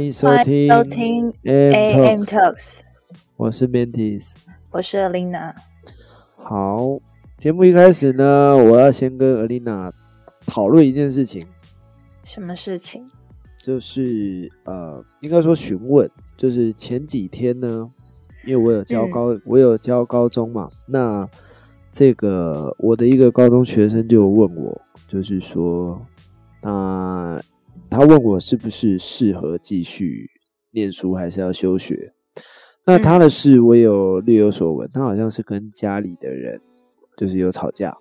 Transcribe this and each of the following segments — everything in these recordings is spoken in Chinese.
欢迎收听收听 AM Talks，我是 Mantis。我是 Alina。好，节目一开始呢，我要先跟 Alina 讨论一件事情，什么事情？就是呃，应该说询问，就是前几天呢，因为我有教高，我有教高中嘛，那这个我的一个高中学生就问我，就是说，那他问我是不是适合继续念书，还是要休学？那他的事我有略有所闻，他好像是跟家里的人就是有吵架，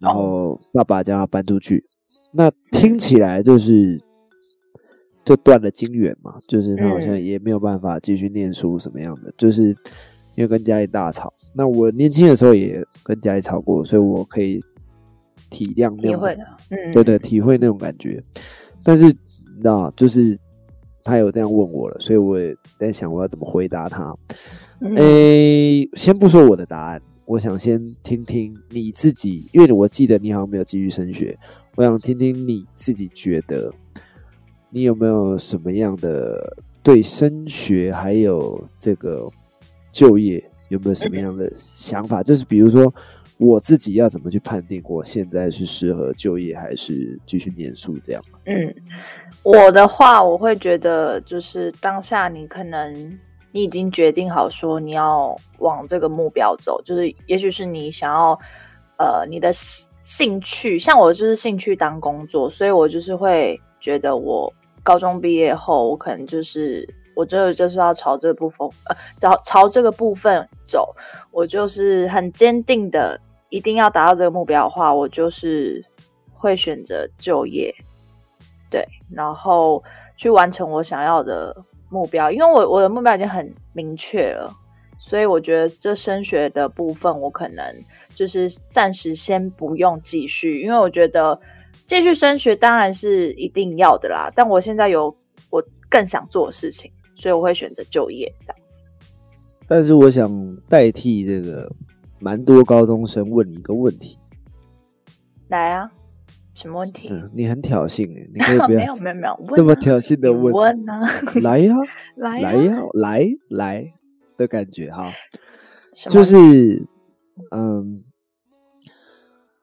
然后爸爸叫他搬出去，那听起来就是就断了经缘嘛，就是他好像也没有办法继续念书什么样的，就是因为跟家里大吵。那我年轻的时候也跟家里吵过，所以我可以体谅那种，体会的，嗯，对对，体会那种感觉。但是那，就是他有这样问我了，所以我也在想我要怎么回答他。嗯诶，先不说我的答案，我想先听听你自己，因为我记得你好像没有继续升学，我想听听你自己觉得，你有没有什么样的对升学还有这个就业有没有什么样的想法？就是比如说我自己要怎么去判定我现在是适合就业还是继续念书这样？嗯，我的话，我会觉得就是当下你可能你已经决定好说你要往这个目标走，就是也许是你想要呃你的兴趣，像我就是兴趣当工作，所以我就是会觉得我高中毕业后，我可能就是我觉得就是要朝这部分呃朝朝这个部分走，我就是很坚定的一定要达到这个目标的话，我就是会选择就业。对，然后去完成我想要的目标，因为我我的目标已经很明确了，所以我觉得这升学的部分，我可能就是暂时先不用继续，因为我觉得继续升学当然是一定要的啦，但我现在有我更想做的事情，所以我会选择就业这样子。但是我想代替这个蛮多高中生问你一个问题，来啊，什么问题？是你很挑衅哎，你可以不没有没有没有，这么挑衅的你问，问啊，来 呀、来来呀、来来的感觉哈，就是嗯，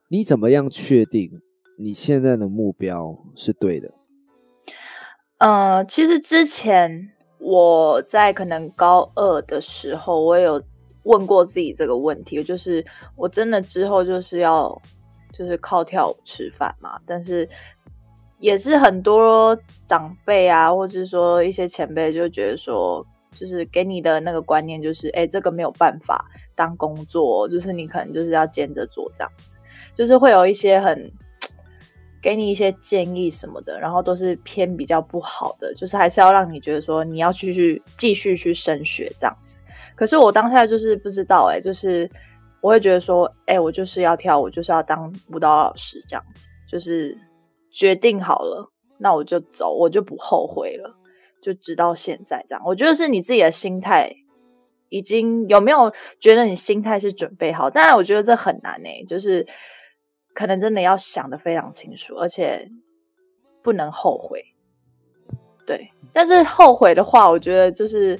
你怎么样确定你现在的目标是对的？呃，其实之前我在可能高二的时候，我也有问过自己这个问题，就是我真的之后就是要就是靠跳舞吃饭嘛，但是也是很多长辈啊，或者是说一些前辈就觉得说，就是给你的那个观念就是，哎，这个没有办法当工作，就是你可能就是要兼着做这样子，就是会有一些很。给你一些建议什么的，然后都是偏比较不好的，就是还是要让你觉得说你要继续继续去升学这样子。可是我当下就是不知道、欸，就是我会觉得说，哎、我就是要跳舞，就是要当舞蹈老师这样子，就是决定好了，那我就走，我就不后悔了，就直到现在这样。我觉得是你自己的心态。已经有没有觉得你心态是准备好？当然，我觉得这很难诶、就是可能真的要想的非常清楚，而且不能后悔。对，但是后悔的话，我觉得就是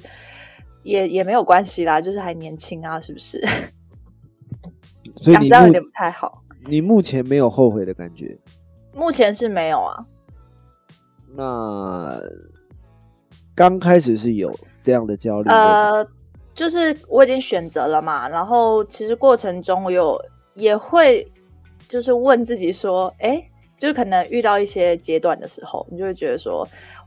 也也没有关系啦，就是还年轻啊，是不是？所以你讲这样有点不太好。你目前没有后悔的感觉，目前是没有啊，那刚开始是有这样的焦虑，呃，就是我已经选择了嘛，然后其实过程中我有也会就是问自己说，哎，就是可能遇到一些阶段的时候，你就会觉得说，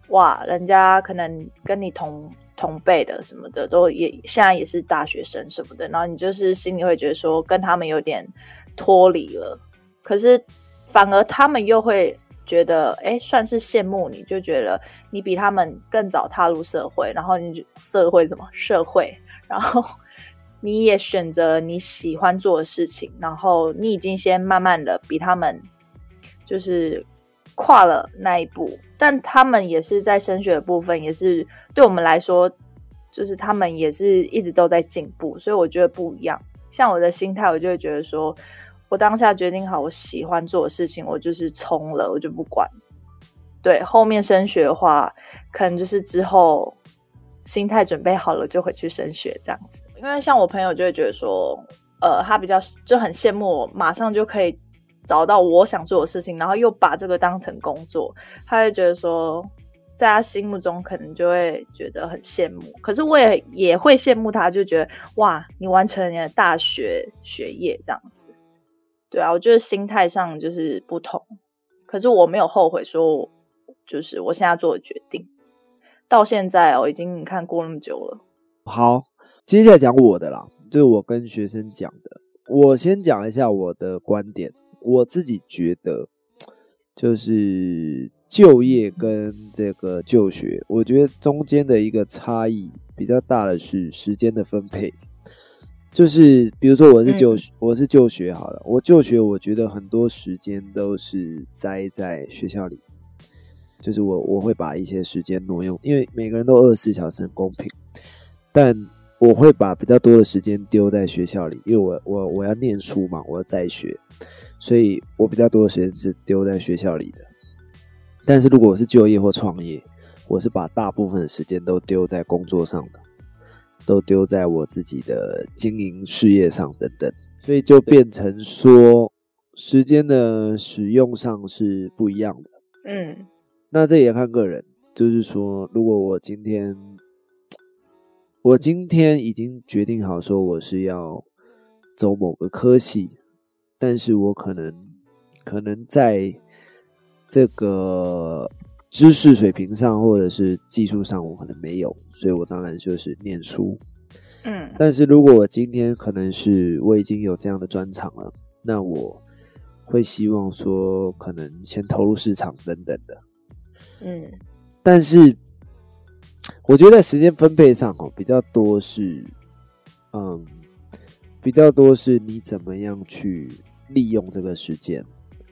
哇，人家可能跟你同同辈的什么的，都也现在也是大学生什么的，然后你就是心里会觉得说，跟他们有点脱离了，可是反而他们又会觉得，哎，算是羡慕你，就觉得你比他们更早踏入社会，然后你社会什么社会，然后你也选择你喜欢做的事情，然后你已经先慢慢的比他们就是跨了那一步，但他们也是在升学的部分，也是对我们来说，就是他们也是一直都在进步，所以我觉得不一样。像我的心态，我就会觉得说，我当下决定好我喜欢做的事情，我就是冲了，我就不管。对后面升学的话，可能就是之后心态准备好了就回去升学这样子。因为像我朋友就会觉得说，呃，他比较就很羡慕我，马上就可以找到我想做的事情，然后又把这个当成工作，他会觉得说。在他心目中，可能就会觉得很羡慕。可是我也也会羡慕他，就觉得哇，你完成了你的大学学业这样子。对啊，我觉得心态上就是不同。可是我没有后悔，说就是我现在做的决定，到现在哦，已经你看过那么久了。好，接下来讲我的啦，就是我跟学生讲的。我先讲一下我的观点，我自己觉得就是。就业跟这个就学，我觉得中间的一个差异比较大的是时间的分配。就是比如说我是就我是就学好了，我就学，我觉得很多时间都是栽在学校里。就是我我会把一些时间挪用，因为每个人都二十四小时很公平，但我会把比较多的时间丢在学校里，因为我我我要念书嘛，我要在学，所以我比较多的时间是丢在学校里的。但是如果我是就业或创业，我是把大部分的时间都丢在工作上的，都丢在我自己的经营事业上等等，所以就变成说时间的使用上是不一样的。嗯，那这也看个人，就是说，如果我今天我今天已经决定好说我是要走某个科系，但是我可能可能在。这个知识水平上，或者是技术上，我可能没有，所以我当然就是念书。嗯，但是如果我今天可能是我已经有这样的专长了，那我会希望说，可能先投入市场等等的。嗯，但是我觉得时间分配上哦，比较多是，嗯，比较多是你怎么样去利用这个时间，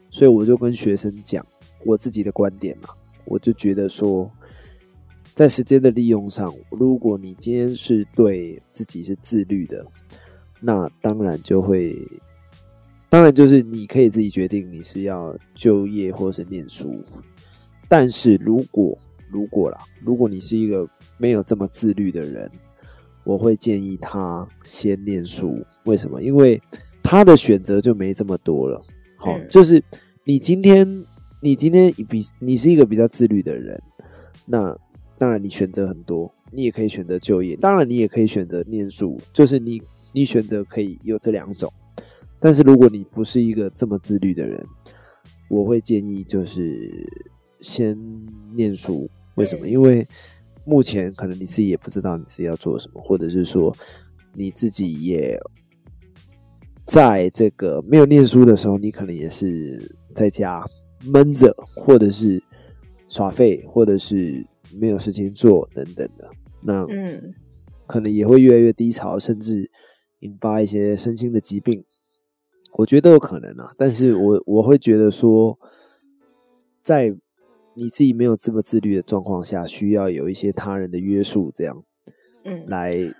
所以我就跟学生讲。我自己的观点嘛，我就觉得说，在时间的利用上，如果你今天是对自己是自律的，那当然就会，当然就是你可以自己决定你是要就业或是念书。但是如果如果啦，如果你是一个没有这么自律的人，我会建议他先念书。为什么？因为他的选择就没这么多了。好，就是你今天。你今天比你是一个比较自律的人，那当然你选择很多，你也可以选择就业，当然你也可以选择念书，就是你你选择可以有这两种。但是如果你不是一个这么自律的人，我会建议就是先念书。为什么？因为目前可能你自己也不知道你自己要做什么，或者是说你自己也在这个没有念书的时候，你可能也是在家。闷着，或者是耍废，或者是没有事情做等等的，那嗯，可能也会越来越低潮，甚至引发一些身心的疾病。我觉得都有可能啊。但是我我会觉得说，在你自己没有这么自律的状况下，需要有一些他人的约束，这样嗯，来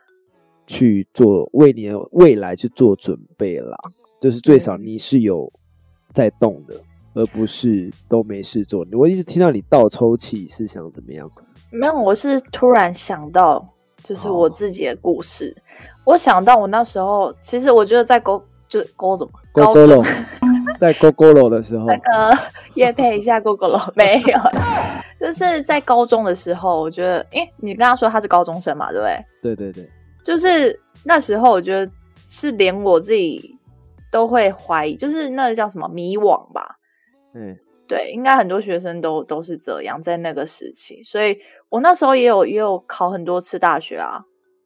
去做为你的未来去做准备啦。就是最少你是有在动的。而不是都没事做。我一直听到你倒抽气，是想怎么样？没有，我是突然想到，就是我自己的故事。我想到我那时候，其实我觉得在勾就勾什么勾勾楼，在勾勾楼的时候，那个夜配一下勾勾楼 没有？就是在高中的时候，我觉得，哎，你刚刚说他是高中生嘛，对不对？对对对，就是那时候，我觉得是连我自己都会怀疑，就是那个叫什么迷惘吧。嗯，对，应该很多学生都都是这样，在那个时期，所以我那时候也有也有考很多次大学啊，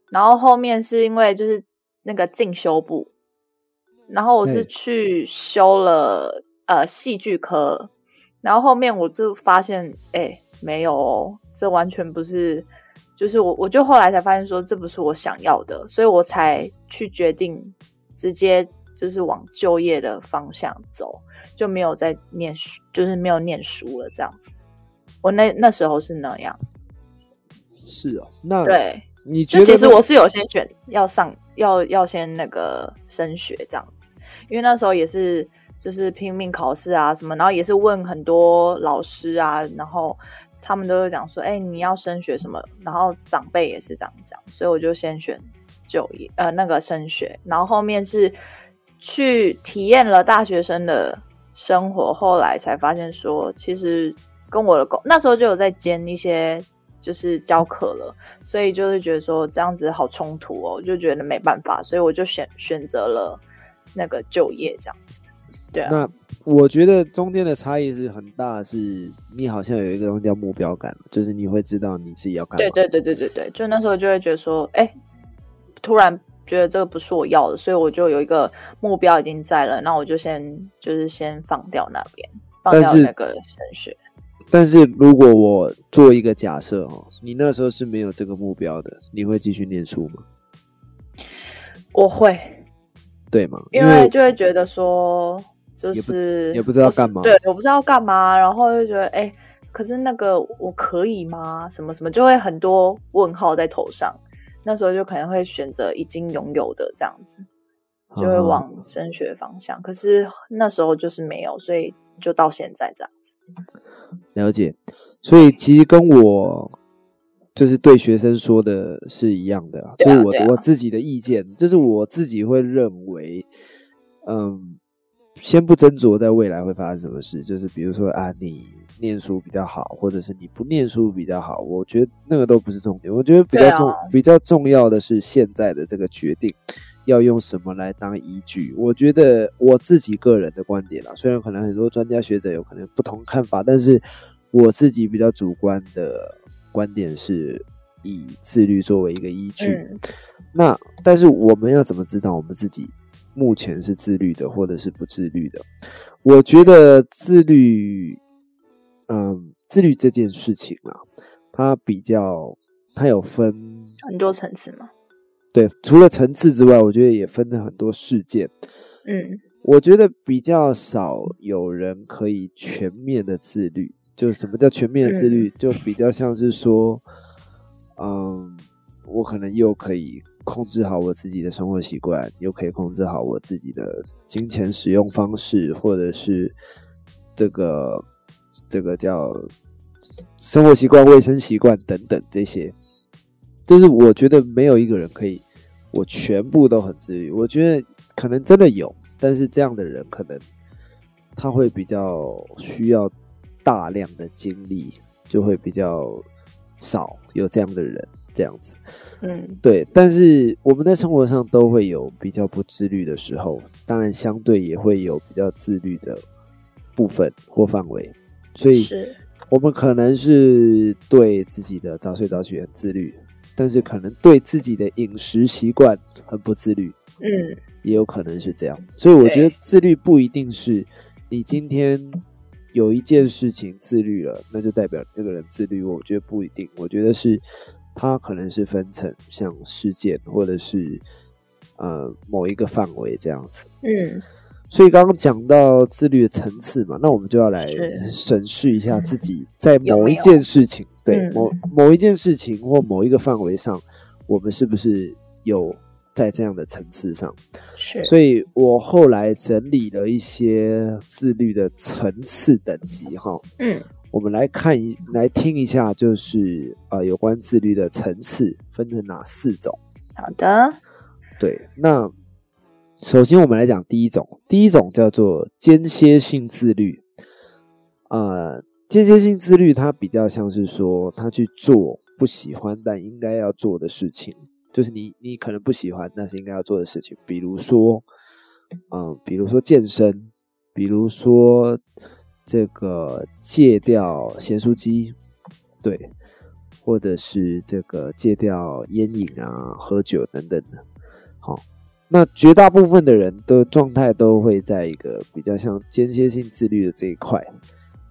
然后后面是因为就是那个进修部，然后我是去修了呃戏剧科，然后后面我就发现，哎，没有，哦这完全不是，就是我我就后来才发现说这不是我想要的，所以我才去决定直接。就是往就业的方向走，就没有再念书，就是没有念书了这样子。我那那时候是那样。是啊，那对，你觉得其实我是有先选要上，要要先那个升学这样子，因为那时候也是就是拼命考试啊什么，然后也是问很多老师啊，然后他们都会讲说，哎，你要升学什么，然后长辈也是这样讲，所以我就先选就业，呃，那个升学，然后后面是去体验了大学生的生活，后来才发现说，其实跟我的工那时候就有在兼一些就是教课了，所以就是觉得说这样子好冲突哦，就觉得没办法，所以我就选选择了那个就业这样子。那我觉得中间的差异是很大，是你好像有一个东西叫目标感，就是你会知道你自己要干嘛。对对对对对对，就那时候就会觉得说，哎，突然觉得这个不是我要的，所以我就有一个目标已经在了，那我就先就是先放掉那边，放掉那个升学。但是如果我做一个假设哦，你那时候是没有这个目标的，你会继续念书吗？我会，对吗？因为就会觉得说。就是也不知道干嘛，对，我不知道干嘛，然后就觉得，哎，可是那个我可以吗？什么什么，就会很多问号在头上。那时候就可能会选择已经拥有的这样子，就会往升学方向。可是那时候就是没有，所以就到现在这样子。了解，所以其实跟我就是对学生说的是一样的，就是我我自己的意见，就是我自己会认为，嗯。先不斟酌在未来会发生什么事，就是比如说啊，你念书比较好，或者是你不念书比较好，我觉得那个都不是重点。我觉得比较重比较重要的是现在的这个决定要用什么来当依据。我觉得我自己个人的观点啦，虽然可能很多专家学者有可能不同看法，但是我自己比较主观的观点是以自律作为一个依据。那但是我们要怎么知道我们自己？目前是自律的，或者是不自律的。我觉得自律，嗯，自律这件事情啊，它比较，它有分很多层次嘛？对，除了层次之外，我觉得也分了很多事件。嗯，我觉得比较少有人可以全面的自律。就什么叫全面的自律？就比较像是说，嗯，我可能又可以。控制好我自己的生活习惯，又可以控制好我自己的金钱使用方式，或者是这个这个叫生活习惯、卫生习惯等等这些，就是我觉得没有一个人可以我全部都很自律。我觉得可能真的有，但是这样的人可能他会比较需要大量的精力，就会比较少有这样的人。这样子，嗯，对，但是我们在生活上都会有比较不自律的时候，当然相对也会有比较自律的部分或范围，所以我们可能是对自己的早睡早起很自律，但是可能对自己的饮食习惯很不自律，嗯，也有可能是这样，所以我觉得自律不一定是你今天有一件事情自律了，那就代表这个人自律，我觉得不一定，我觉得是。它可能是分成像事件，或者是呃某一个范围这样子。嗯，所以刚刚讲到自律的层次嘛，那我们就要来审视一下自己在某一件事情，对某某一件事情或某一个范围上，我们是不是有在这样的层次上？是。所以我后来整理了一些自律的层次等级，哈。嗯。我们来看一来听一下，就是呃，有关自律的层次分成哪四种？好的，对，那首先我们来讲第一种，第一种叫做间歇性自律。啊，间歇性自律，它比较像是说，他去做不喜欢但应该要做的事情，就是你你可能不喜欢，但是应该要做的事情，比如说，嗯，比如说健身，比如说。这个戒掉咸酥鸡，对，或者是这个戒掉烟瘾啊、喝酒等等的。好，那绝大部分的人的状态都会在一个比较像间歇性自律的这一块。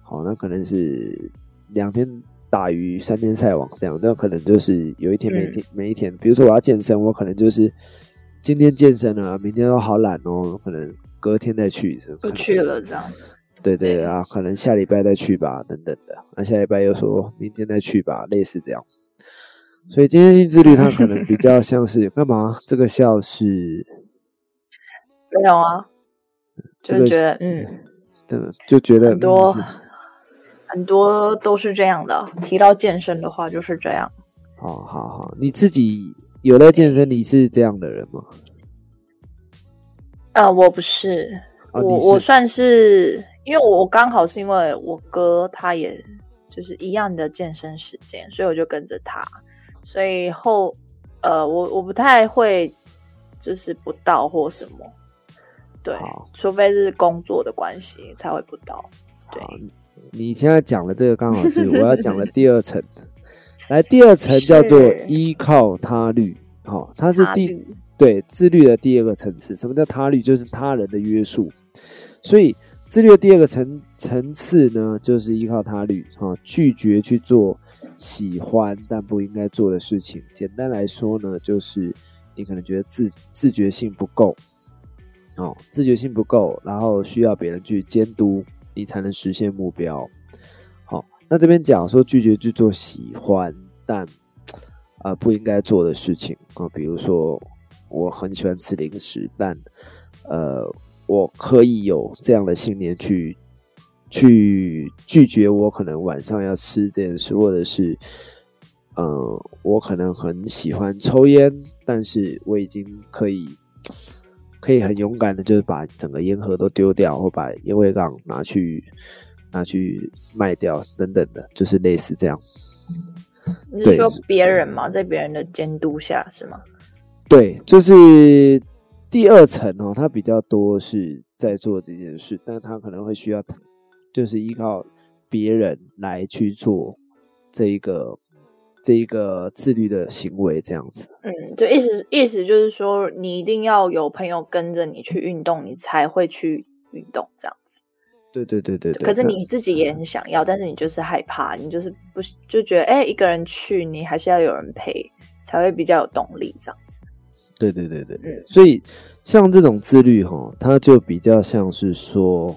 好，那可能是两天打鱼三天晒网这样，那可能就是有一天每天每一天，比如说我要健身，我可能就是今天健身了，明天都好懒哦，可能隔天再去，不去了这样子。对对啊，可能下礼拜再去吧，等等的。那下礼拜又说明天再去吧，类似这样。所以今天性自律，它可能比较像是 干嘛？这个笑是 没有啊，就觉得嗯，真的就觉得很多很多都是这样的。提到健身的话，就是这样。好好好，你自己有在健身？你是这样的人吗？呃，我不是，我我算是，因为我刚好是因为我哥他也就是一样的健身时间，所以我就跟着他。所以后呃，我我不太会就是不到或什么，对，除非是工作的关系才会不到。对，你现在讲的这个刚好是我要讲的 第二层。来，第二层叫做依靠他律，好，它是第对自律的第二个层次。什么叫他律？就是他人的约束。所以自律的第二个层层次呢，就是依靠他律，哈，拒绝去做喜欢但不应该做的事情。简单来说呢，就是你可能觉得自自觉性不够，哦，自觉性不够，然后需要别人去监督你才能实现目标。好那这边讲说拒绝去做喜欢但啊不应该做的事情啊，比如说我很喜欢吃零食，但呃我可以有这样的信念去去拒绝我可能晚上要吃这件事，或者是呃我可能很喜欢抽烟，但是我已经可以可以很勇敢的，就是把整个烟盒都丢掉，或把烟灰缸拿去。拿去卖掉等等的，就是类似这样。你是说别人吗？在别人的监督下是吗？对，就是第二层哦，他比较多是在做这件事，但他可能会需要，就是依靠别人来去做这一个这一个自律的行为，这样子。嗯，就意思意思就是说，你一定要有朋友跟着你去运动，你才会去运动，这样子。对对对对，可是你自己也很想要，但是你就是害怕，你就是不就觉得哎，一个人去，你还是要有人陪，才会比较有动力这样子。对对对对，嗯，所以像这种自律哈，它就比较像是说，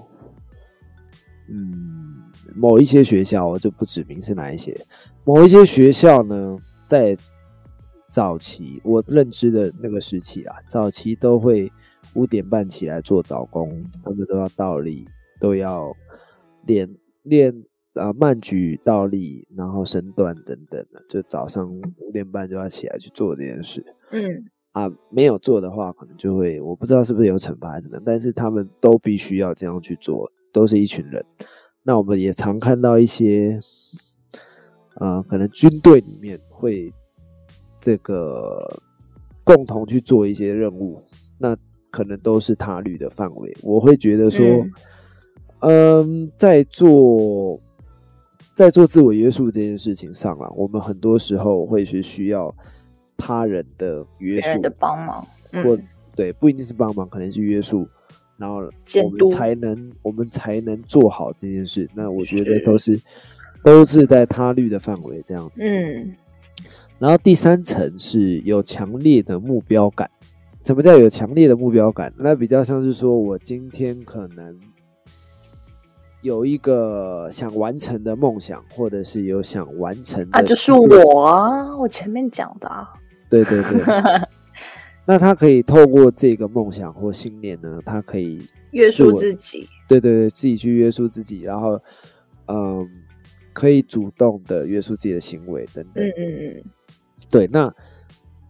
嗯，某一些学校我就不指明是哪一些，某一些学校呢，在早期我认知的那个时期啊，早期都会五点半起来做早功，他们都要倒立。都要练练啊，慢举、倒立，然后身段等等的，就早上五点半就要起来去做这件事。嗯，啊，没有做的话，可能就会我不知道是不是有惩罚还是怎么样，但是他们都必须要这样去做，都是一群人。那我们也常看到一些，呃，可能军队里面会这个共同去做一些任务，那可能都是他律的范围。我会觉得说。嗯，在做在做自我约束这件事情上啊，我们很多时候会是需要他人的约束的帮忙，或对，不一定是帮忙，可能是约束，然后我们才能我们才能做好这件事。那我觉得都是都是在他律的范围这样子。嗯，然后第三层是有强烈的目标感。什么叫有强烈的目标感？那比较像是说我今天可能。有一个想完成的梦想，或者是有想完成的啊，就是我啊，我前面讲的啊，对对对，那他可以透过这个梦想或信念呢，他可以约束自己，对对对，自己去约束自己，然后嗯，可以主动的约束自己的行为等等，嗯嗯嗯，对，那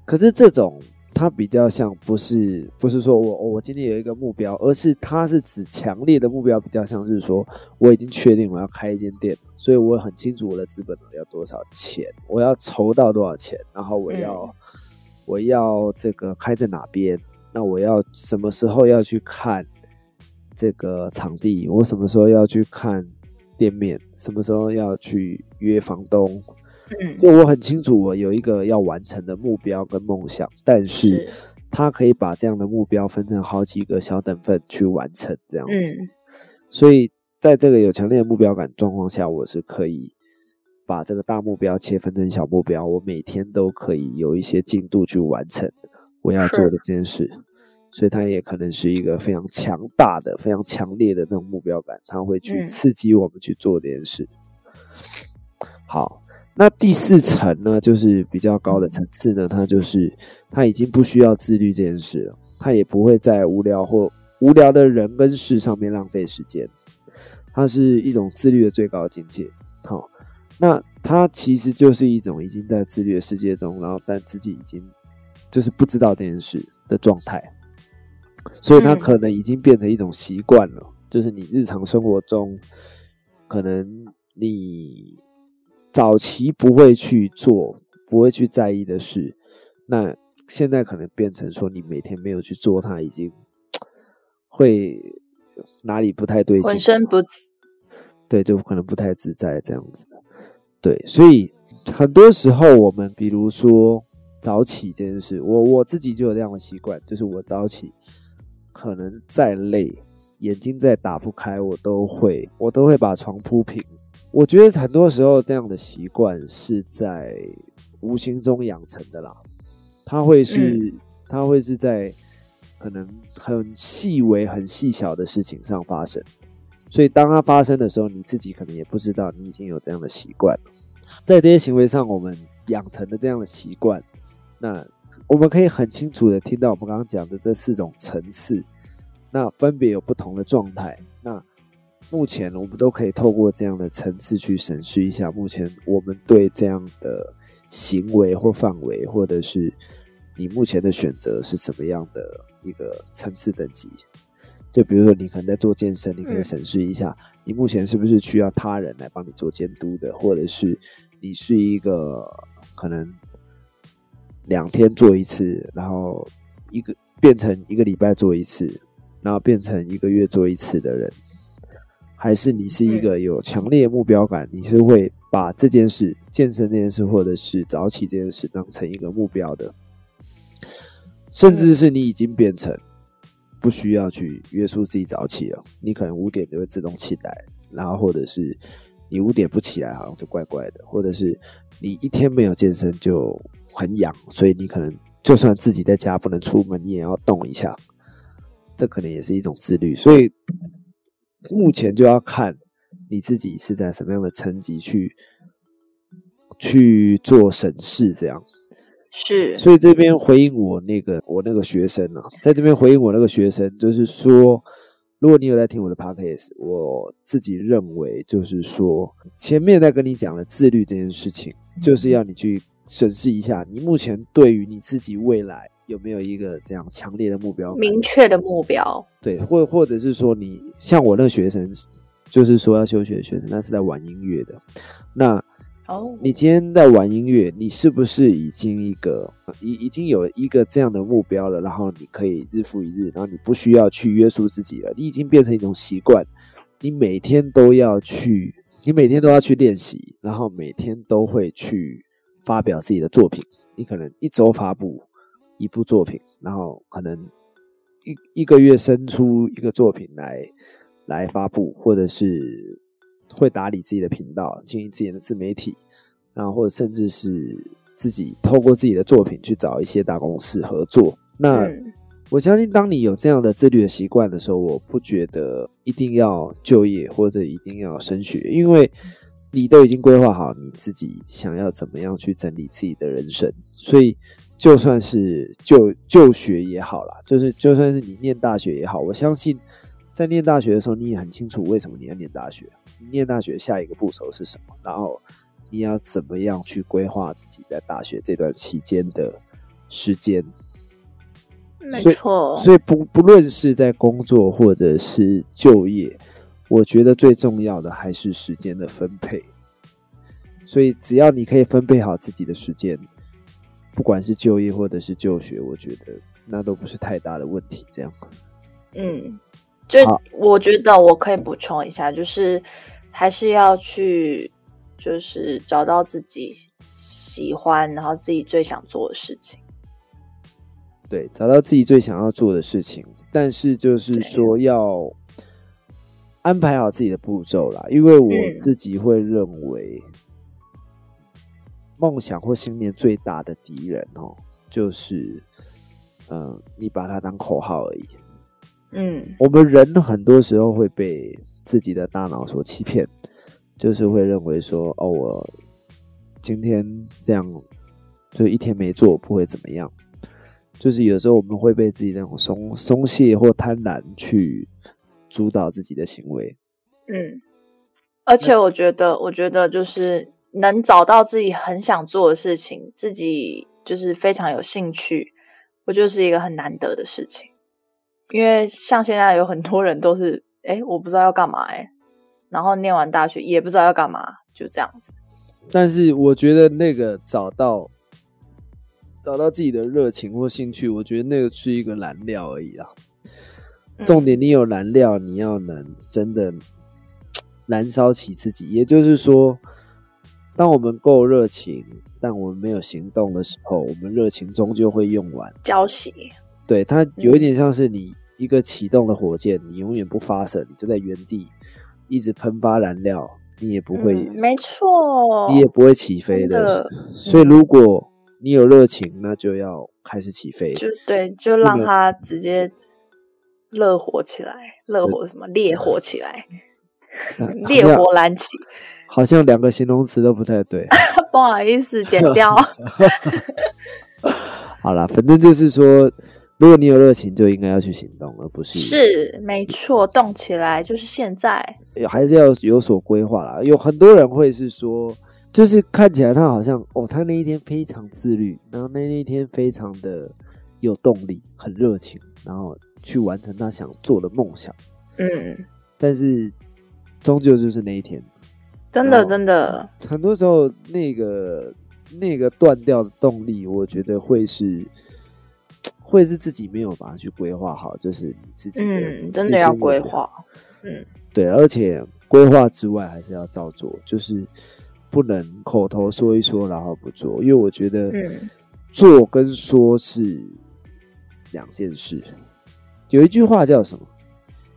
可是这种。它比较像不是不是说我我今天有一个目标，而是它是指强烈的目标，比较像是说我已经确定我要开一间店，所以我很清楚我的资本要多少钱，我要筹到多少钱，然后我要我要这个开在哪边，那我要什么时候要去看这个场地，我什么时候要去看店面，什么时候要去约房东。嗯，就我很清楚，我有一个要完成的目标跟梦想，但是他可以把这样的目标分成好几个小等份去完成，这样子。嗯，所以在这个有强烈的目标感状况下，我是可以把这个大目标切分成小目标，我每天都可以有一些进度去完成我要做的这件事。所以它也可能是一个非常强大的、非常强烈的那种目标感，它会去刺激我们去做这件事。好。那第四层呢，就是比较高的层次呢，它就是他已经不需要自律这件事了，他也不会在无聊或无聊的人跟事上面浪费时间，它是一种自律的最高境界。好，那它其实就是一种已经在自律的世界中，然后但自己已经就是不知道这件事的状态，所以它可能已经变成一种习惯了，就是你日常生活中可能你早期不会去做、不会去在意的事，那现在可能变成说你每天没有去做，它已经。会哪里不太对劲？浑身不对，就可能不太自在这样子。对，所以很多时候我们，比如说早起这件事，我我自己就有这样的习惯，就是我早起，可能再累，眼睛再打不开，我都会我都会把床铺平。我觉得很多时候这样的习惯是在无形中养成的啦，它会是它会是在。可能很细微、很细小的事情上发生，所以当它发生的时候，你自己可能也不知道你已经有这样的习惯。在这些行为上，我们养成的这样的习惯，那我们可以很清楚的听到我们刚刚讲的这四种层次，那分别有不同的状态。那目前我们都可以透过这样的层次去审视一下，目前我们对这样的行为或范围，或者是你目前的选择是什么样的。一个层次等级，就比如说你可能在做健身，你可以审视一下，你目前是不是需要他人来帮你做监督的，或者是你是一个可能两天做一次，然后一个变成一个礼拜做一次，然后变成一个月做一次的人，还是你是一个有强烈目标感，你是会把这件事健身这件事，或者是早起这件事当成一个目标的。甚至是你已经变成不需要去约束自己早起了，你可能五点就会自动起来，然后或者是你五点不起来好像就怪怪的，或者是你一天没有健身就很痒，所以你可能就算自己在家不能出门，你也要动一下，这可能也是一种自律。所以目前就要看你自己是在什么样的层级去去做审视，这样。是，所以这边回应我那个我那个学生呢，在这边回应我那个学生，就是说，如果你有在听我的 podcast，我自己认为就是说，前面在跟你讲的自律这件事情，就是要你去审视一下，你目前对于你自己未来有没有一个这样强烈的目标，明确的目标，对，或或者是说，你像我那个学生，就是说要休学的学生，他是在玩音乐的，那。哦，你今天在玩音乐，你是不是已经一个已已经有一个这样的目标了？然后你可以日复一日，然后你不需要去约束自己了，你已经变成一种习惯，你每天都要去，你每天都要去练习，然后每天都会去发表自己的作品。你可能一周发布一部作品，然后可能一一个月生出一个作品来来发布，或者是。会打理自己的频道，经营自己的自媒体，然后或者甚至是自己透过自己的作品去找一些大公司合作。那我相信，当你有这样的自律的习惯的时候，我不觉得一定要就业或者一定要升学，因为你都已经规划好你自己想要怎么样去整理自己的人生。所以，就算是就就学也好啦，就是就算是你念大学也好，我相信在念大学的时候，你也很清楚为什么你要念大学。你念大学下一个步骤是什么？然后你要怎么样去规划自己在大学这段期间的时间？没错，所以不不论是在工作或者是就业，我觉得最重要的还是时间的分配。所以只要你可以分配好自己的时间，不管是就业或者是就学，我觉得那都不是太大的问题。这样，嗯。就我觉得我可以补充一下，就是还是要去，就是找到自己喜欢，然后自己最想做的事情。对，找到自己最想要做的事情，但是就是说要安排好自己的步骤啦。因为我自己会认为，梦想或信念最大的敌人哦，就是嗯，你把它当口号而已。嗯，我们人很多时候会被自己的大脑所欺骗，就是会认为说，哦，我今天这样就一天没做不会怎么样。就是有时候我们会被自己那种松松懈或贪婪去主导自己的行为。嗯，而且我觉得，我觉得就是能找到自己很想做的事情，自己就是非常有兴趣，我觉得是一个很难得的事情。因为像现在有很多人都是，哎，我不知道要干嘛，哎，然后念完大学也不知道要干嘛，就这样子。但是我觉得那个找到。找到自己的热情或兴趣，我觉得那个是一个燃料而已啊。重点，你有燃料，你要能真的 燃烧起自己。也就是说，当我们够热情，但我们没有行动的时候，我们热情终究会用完，浇熄。对，它有一点像是你一个启动的火箭，你永远不发射，你就在原地一直喷发燃料，你也不会，没错，你也不会起飞的。所以如果你有热情，那就要开始起飞。就对，就让它直接热火起来，热火什么烈火起来，烈火燃起。好像两个形容词都不太对，不好意思，剪掉。好了，反正就是说，如果你有热情，就应该要去行动，而不是是没错，动起来就是现在。还是要有所规划啦。有很多人会是说。就是看起来他好像哦，他那一天非常自律，然后那那一天非常的有动力，很热情，然后去完成他想做的梦想。嗯，但是终究就是那一天，真的真的，很多时候那个那个断掉的动力，我觉得会是会是自己没有把它去规划好，就是你自己嗯，真的要规划，嗯，对，而且规划之外还是要照做，就是。不能口头说一说，然后不做，因为我觉得做跟说是两件事。有一句话叫什么？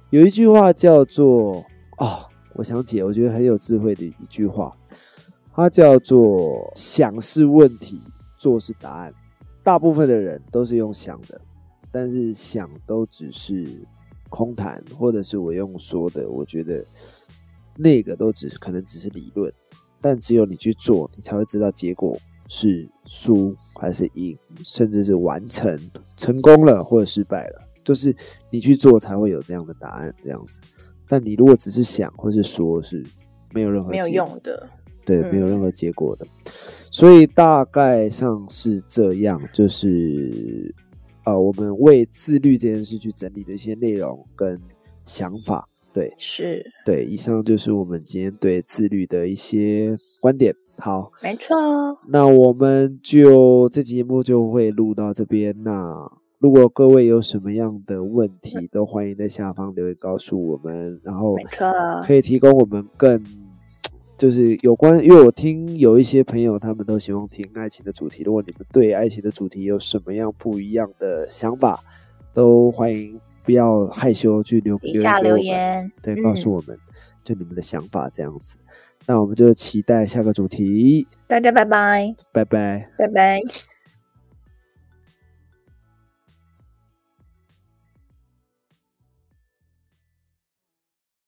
有一句话叫做“哦，我想起，我觉得很有智慧的一句话，它叫做‘想是问题，做是答案’。大部分的人都是用想的，但是想都只是空谈，或者是我用说的，我觉得那个都只可能只是理论。”但只有你去做，你才会知道结果是输还是赢，甚至是完成成功了或者失败了，就是你去做才会有这样的答案这样子。但你如果只是想或是说，是没有任何没有用的，对，没有任何结果的。所以大概上是这样，就是呃，我们为自律这件事去整理的一些内容跟想法。对，是，对，以上就是我们今天对自律的一些观点。好，没错。那我们就这节目就会录到这边。那如果各位有什么样的问题，都欢迎在下方留言告诉我们。然后，可以提供我们更 就是有关，因为我听有一些朋友他们都喜欢听爱情的主题。如果你们对爱情的主题有什么样不一样的想法，都欢迎。不要害羞，去留底下留言，对，告诉我们就你们的想法这样子。那我们就期待下个主题。大家拜拜，拜拜，拜拜。